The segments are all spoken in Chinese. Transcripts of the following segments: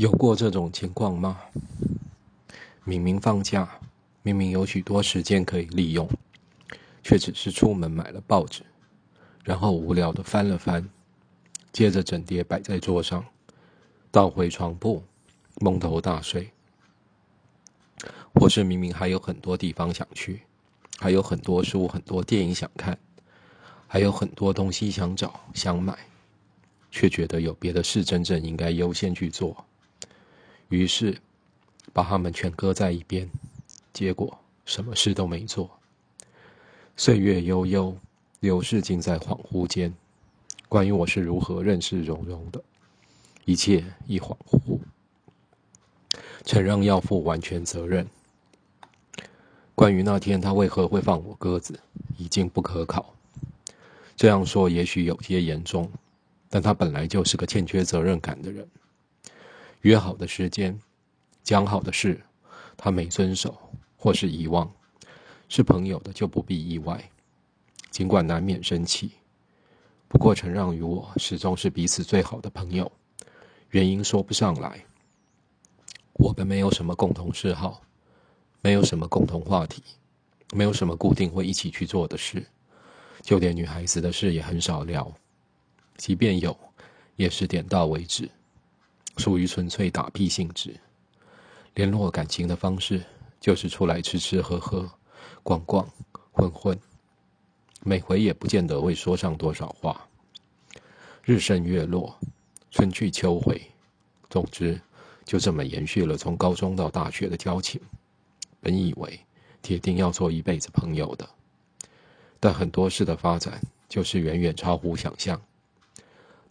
有过这种情况吗？明明放假，明明有许多时间可以利用，却只是出门买了报纸，然后无聊的翻了翻，接着整叠摆在桌上，倒回床铺，蒙头大睡。或是明明还有很多地方想去，还有很多书、很多电影想看，还有很多东西想找、想买，却觉得有别的事真正应该优先去做。于是，把他们全搁在一边，结果什么事都没做。岁月悠悠，流逝尽在恍惚间。关于我是如何认识蓉蓉的，一切一恍惚。承让要负完全责任。关于那天他为何会放我鸽子，已经不可考。这样说也许有些严重，但他本来就是个欠缺责任感的人。约好的时间，讲好的事，他没遵守或是遗忘，是朋友的就不必意外。尽管难免生气，不过承让与我始终是彼此最好的朋友。原因说不上来，我们没有什么共同嗜好，没有什么共同话题，没有什么固定会一起去做的事，就连女孩子的事也很少聊，即便有，也是点到为止。属于纯粹打屁性质，联络感情的方式就是出来吃吃喝喝、逛逛、混混，每回也不见得会说上多少话。日升月落，春去秋回，总之就这么延续了从高中到大学的交情。本以为铁定要做一辈子朋友的，但很多事的发展就是远远超乎想象。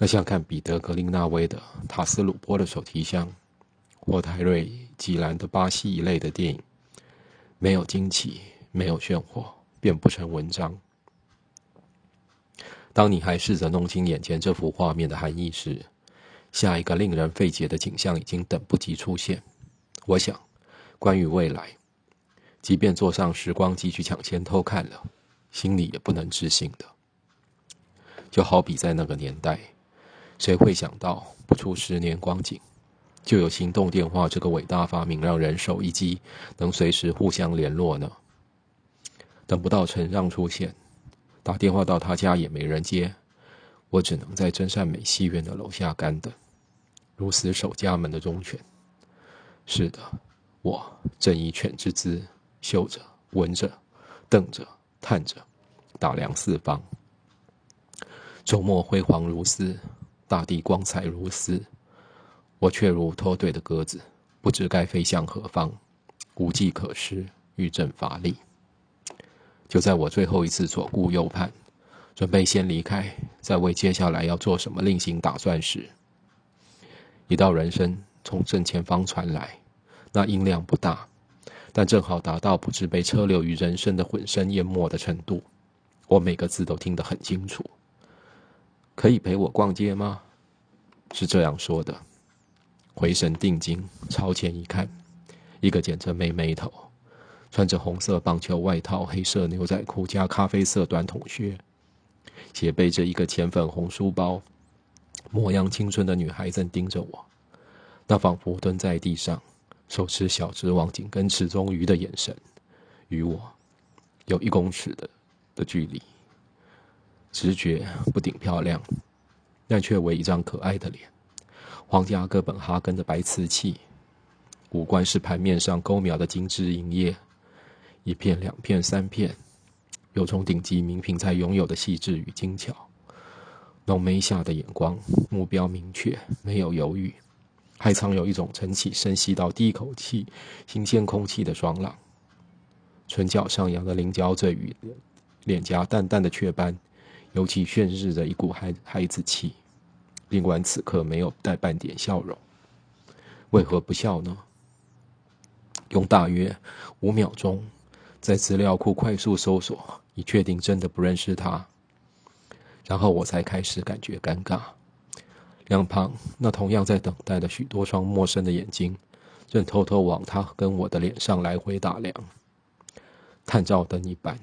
那像看彼得格林纳威的《塔斯鲁波的手提箱》，或泰瑞吉兰的《巴西》一类的电影，没有惊奇，没有炫火，便不成文章。当你还试着弄清眼前这幅画面的含义时，下一个令人费解的景象已经等不及出现。我想，关于未来，即便坐上时光机去抢先偷看了，心里也不能置信的。就好比在那个年代。谁会想到，不出十年光景，就有行动电话这个伟大发明，让人手一机，能随时互相联络呢？等不到陈让出现，打电话到他家也没人接，我只能在真善美戏院的楼下干等，如死守家门的忠犬。是的，我正以犬之姿，嗅着、闻着、瞪着、探着，打量四方。周末辉煌如斯。大地光彩如丝，我却如脱队的鸽子，不知该飞向何方，无计可施，欲振乏力。就在我最后一次左顾右盼，准备先离开，再为接下来要做什么另行打算时，一道人声从正前方传来，那音量不大，但正好达到不知被车流与人声的混声淹没的程度，我每个字都听得很清楚。可以陪我逛街吗？是这样说的。回神定睛，朝前一看，一个剪着妹妹头，穿着红色棒球外套、黑色牛仔裤加咖啡色短筒靴，斜背着一个浅粉红书包，模样青春的女孩正盯着我。那仿佛蹲在地上，手持小直网紧跟池中鱼的眼神，与我有一公尺的的距离。直觉不顶漂亮，但却为一张可爱的脸。皇家哥本哈根的白瓷器，五官是盘面上勾描的精致银叶，一片、两片、三片，有种顶级名品才拥有的细致与精巧。浓眉下的眼光，目标明确，没有犹豫，还藏有一种晨起深吸到第一口气新鲜空气的爽朗。唇角上扬的菱角嘴与脸颊淡淡的雀斑。尤其炫日着一股孩孩子气，尽管此刻没有带半点笑容，为何不笑呢？用大约五秒钟，在资料库快速搜索，以确定真的不认识他，然后我才开始感觉尴尬。两旁那同样在等待的许多双陌生的眼睛，正偷偷往他跟我的脸上来回打量，探照灯一般。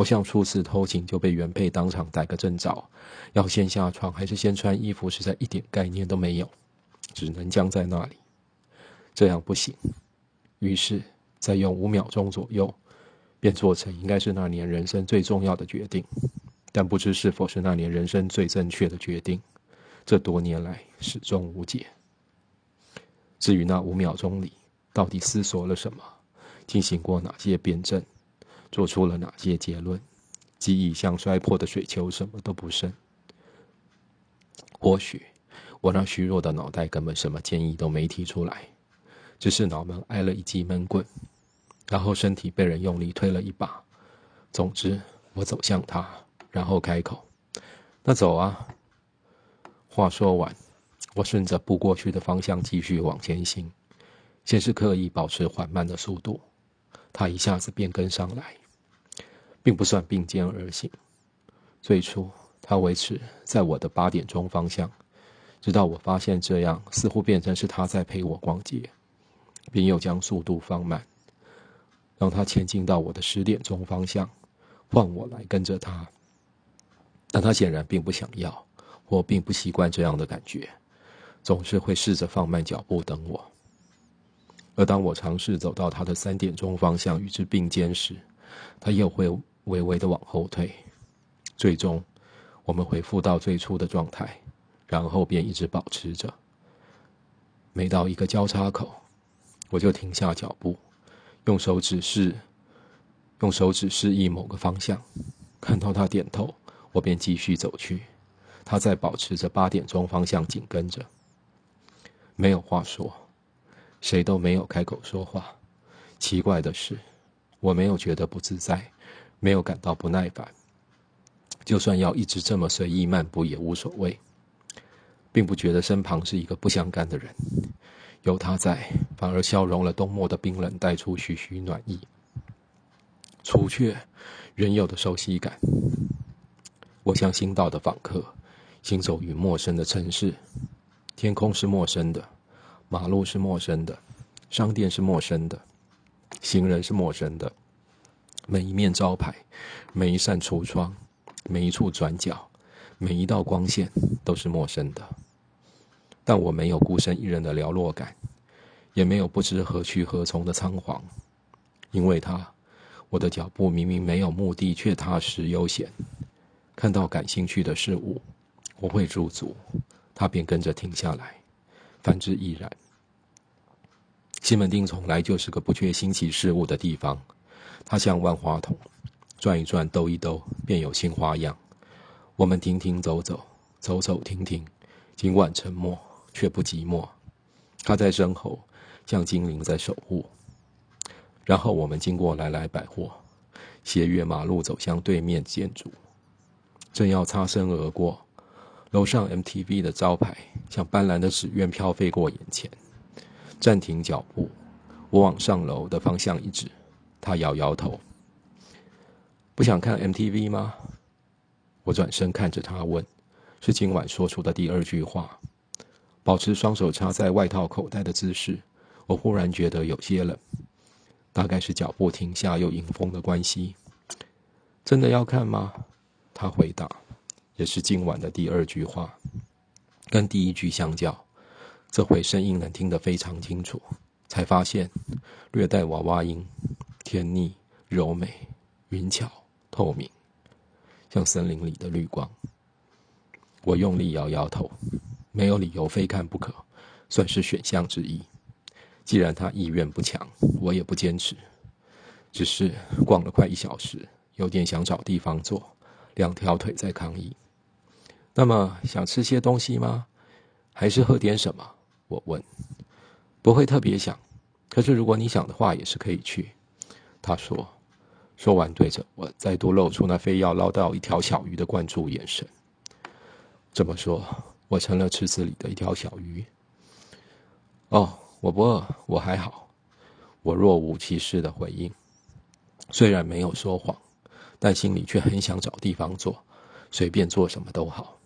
我像初次偷情就被原配当场逮个正着，要先下床还是先穿衣服，实在一点概念都没有。只能僵在那里。这样不行。于是，再用五秒钟左右，便做成应该是那年人生最重要的决定，但不知是否是那年人生最正确的决定。这多年来始终无解。至于那五秒钟里，到底思索了什么，进行过哪些辩证，做出了哪些结论，记忆像摔破的水球，什么都不剩。或许，我那虚弱的脑袋根本什么建议都没提出来，只是脑门挨了一记闷棍，然后身体被人用力推了一把。总之，我走向他，然后开口：“那走啊。”话说完，我顺着步过去的方向继续往前行，先是刻意保持缓慢的速度，他一下子便跟上来，并不算并肩而行。最初，他维持在我的八点钟方向，直到我发现这样似乎变成是他在陪我逛街，便又将速度放慢，让他前进到我的十点钟方向，换我来跟着他。但他显然并不想要。我并不习惯这样的感觉，总是会试着放慢脚步等我。而当我尝试走到他的三点钟方向与之并肩时，他又会微微的往后退。最终，我们恢复到最初的状态，然后便一直保持着。每到一个交叉口，我就停下脚步，用手指示，用手指示意某个方向。看到他点头，我便继续走去。他在保持着八点钟方向紧跟着，没有话说，谁都没有开口说话。奇怪的是，我没有觉得不自在，没有感到不耐烦。就算要一直这么随意漫步也无所谓，并不觉得身旁是一个不相干的人。有他在，反而消融了冬末的冰冷，带出徐徐暖意，除却原有的熟悉感。我像新到的访客。行走于陌生的城市，天空是陌生的，马路是陌生的，商店是陌生的，行人是陌生的，每一面招牌，每一扇橱窗，每一处转角，每一道光线都是陌生的。但我没有孤身一人的寥落感，也没有不知何去何从的仓皇，因为他，我的脚步明明没有目的，却踏实悠闲。看到感兴趣的事物。我会驻足，他便跟着停下来。反之亦然。西门町从来就是个不缺新奇事物的地方，它像万花筒，转一转，兜一兜，便有新花样。我们停停走走，走走停停，尽管沉默，却不寂寞。他在身后，像精灵在守护。然后我们经过来来百货，斜越马路走向对面建筑，正要擦身而过。楼上 MTV 的招牌像斑斓的纸鸢飘飞过眼前，暂停脚步。我往上楼的方向一指，他摇摇头。不想看 MTV 吗？我转身看着他问，是今晚说出的第二句话。保持双手插在外套口袋的姿势，我忽然觉得有些冷，大概是脚步停下又迎风的关系。真的要看吗？他回答。也是今晚的第二句话，跟第一句相较，这回声音能听得非常清楚。才发现，略带娃娃音，甜腻、柔美、匀巧、透明，像森林里的绿光。我用力摇摇头，没有理由非看不可，算是选项之一。既然他意愿不强，我也不坚持。只是逛了快一小时，有点想找地方坐，两条腿在抗议。那么想吃些东西吗？还是喝点什么？我问。不会特别想，可是如果你想的话，也是可以去。他说。说完，对着我再度露出那非要捞到一条小鱼的关注眼神。这么说，我成了池子里的一条小鱼。哦，我不饿，我还好。我若无其事的回应，虽然没有说谎，但心里却很想找地方坐，随便做什么都好。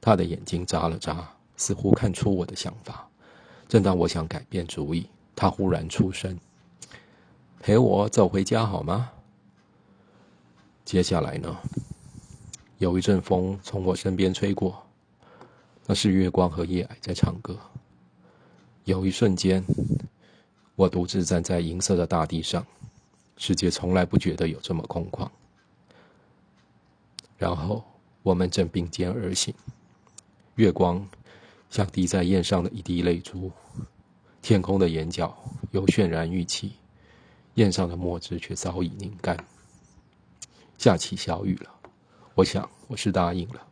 他的眼睛眨了眨，似乎看出我的想法。正当我想改变主意，他忽然出声：“陪我走回家好吗？”接下来呢？有一阵风从我身边吹过，那是月光和夜霭在唱歌。有一瞬间，我独自站在银色的大地上，世界从来不觉得有这么空旷。然后我们正并肩而行，月光像滴在砚上的一滴泪珠，天空的眼角有渲染玉气，砚上的墨汁却早已凝干。下起小雨了，我想我是答应了。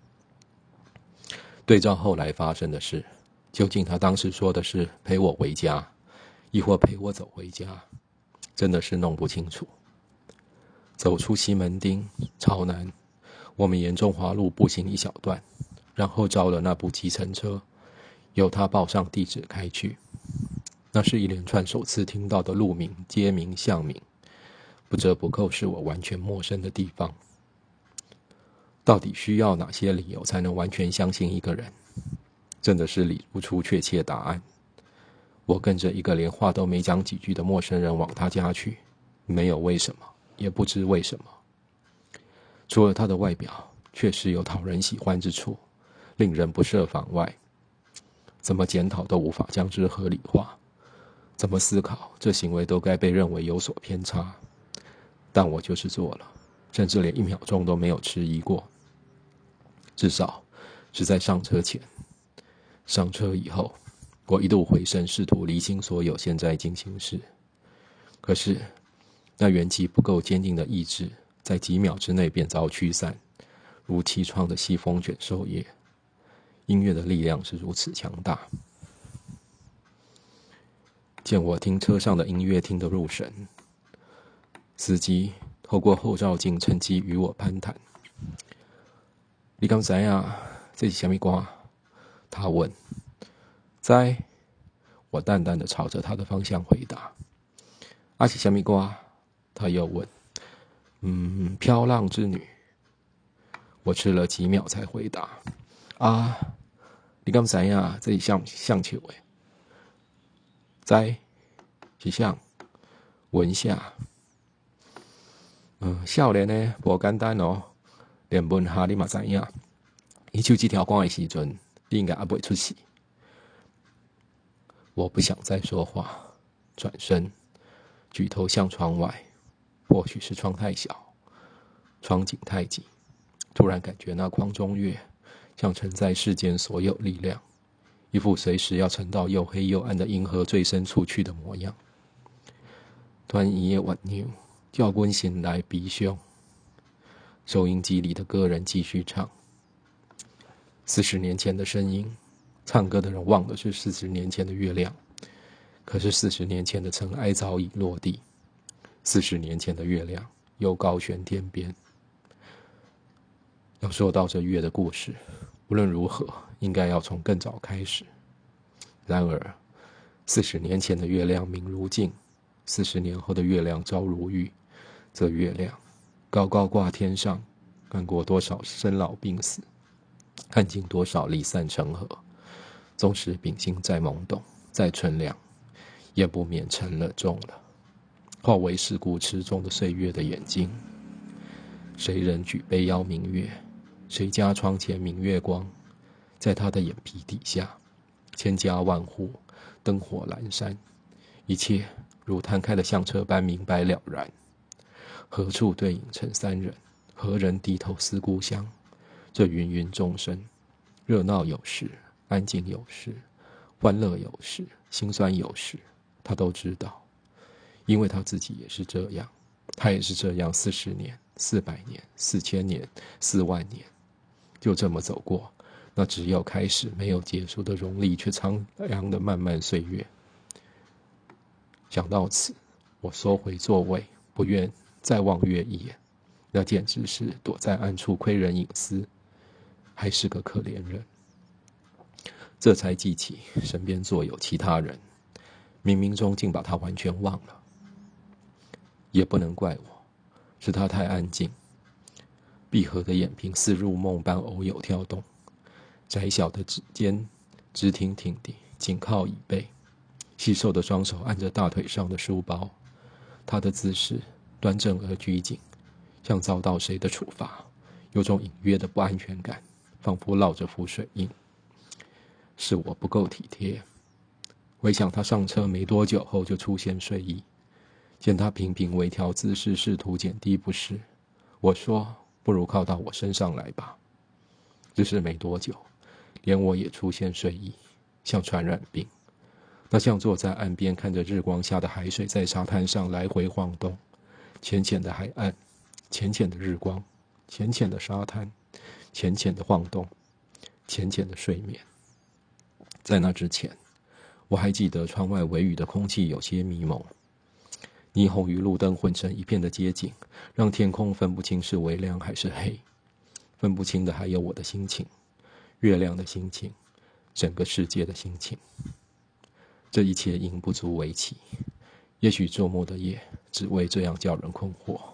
对照后来发生的事，究竟他当时说的是陪我回家，亦或陪我走回家，真的是弄不清楚。走出西门町，朝南。我们沿中华路步行一小段，然后招了那部计程车，由他报上地址开去。那是一连串首次听到的路名、街名、巷名，不折不扣是我完全陌生的地方。到底需要哪些理由才能完全相信一个人？真的是理不出确切答案。我跟着一个连话都没讲几句的陌生人往他家去，没有为什么，也不知为什么。除了他的外表确实有讨人喜欢之处，令人不设防外，怎么检讨都无法将之合理化，怎么思考这行为都该被认为有所偏差。但我就是做了，甚至连一秒钟都没有迟疑过。至少是在上车前，上车以后，我一度回身，试图厘清所有现在进行时。可是那元气不够坚定的意志。在几秒之内便遭驱散，如凄怆的西风卷树叶。音乐的力量是如此强大。见我听车上的音乐听得入神，司机透过后照镜趁机与我攀谈。你刚才啊，这是什么歌？他问。在，我淡淡的朝着他的方向回答。啊是什么歌？他又问。嗯，飘浪之女。我吃了几秒才回答：“啊，你刚才呀，这里像像球诶，在，是像闻下。嗯，少年呢，不简单哦，连问下你嘛知影。你唱这条歌的时阵，你应该也不会出戏。我不想再说话，转身，举头向窗外。或许是窗太小，窗景太挤，突然感觉那框中月像承载世间所有力量，一副随时要沉到又黑又暗的银河最深处去的模样。端一夜晚牛叫官醒来鼻凶，收音机里的歌人继续唱。四十年前的声音，唱歌的人忘的是四十年前的月亮，可是四十年前的尘埃早已落地。四十年前的月亮又高悬天边。要说到这月的故事，无论如何，应该要从更早开始。然而，四十年前的月亮明如镜，四十年后的月亮朝如玉。这月亮高高挂天上，看过多少生老病死，看尽多少离散成河。纵使秉性再懵懂、再纯良，也不免沉了重了。化为世故池中的岁月的眼睛。谁人举杯邀明月？谁家窗前明月光？在他的眼皮底下，千家万户，灯火阑珊，一切如摊开的相册般明白了然。何处对影成三人？何人低头思故乡？这芸芸众生，热闹有时，安静有时，欢乐有时，心酸有时，他都知道。因为他自己也是这样，他也是这样，四十年、四百年、四千年、四万年，就这么走过那只有开始没有结束的荣利却苍凉的漫漫岁月。想到此，我缩回座位，不愿再望月一眼。那简直是躲在暗处窥人隐私，还是个可怜人。这才记起身边坐有其他人，冥冥中竟把他完全忘了。也不能怪我，是他太安静。闭合的眼皮似入梦般偶有跳动，窄小的指尖直挺挺地紧靠椅背，细瘦的双手按着大腿上的书包。他的姿势端正而拘谨，像遭到谁的处罚，有种隐约的不安全感，仿佛烙着浮水印。是我不够体贴，回想他上车没多久后就出现睡意，见他频频微调姿势，试图减低不适。我说：“不如靠到我身上来吧。”只是没多久，连我也出现睡意，像传染病。那像坐在岸边，看着日光下的海水在沙滩上来回晃动，浅浅的海岸，浅浅的日光，浅浅的沙滩，浅浅的晃动，浅浅的睡眠。在那之前。我还记得窗外微雨的空气有些迷蒙，霓虹与路灯混成一片的街景，让天空分不清是微亮还是黑。分不清的还有我的心情，月亮的心情，整个世界的心情。这一切应不足为奇，也许周末的夜只为这样叫人困惑。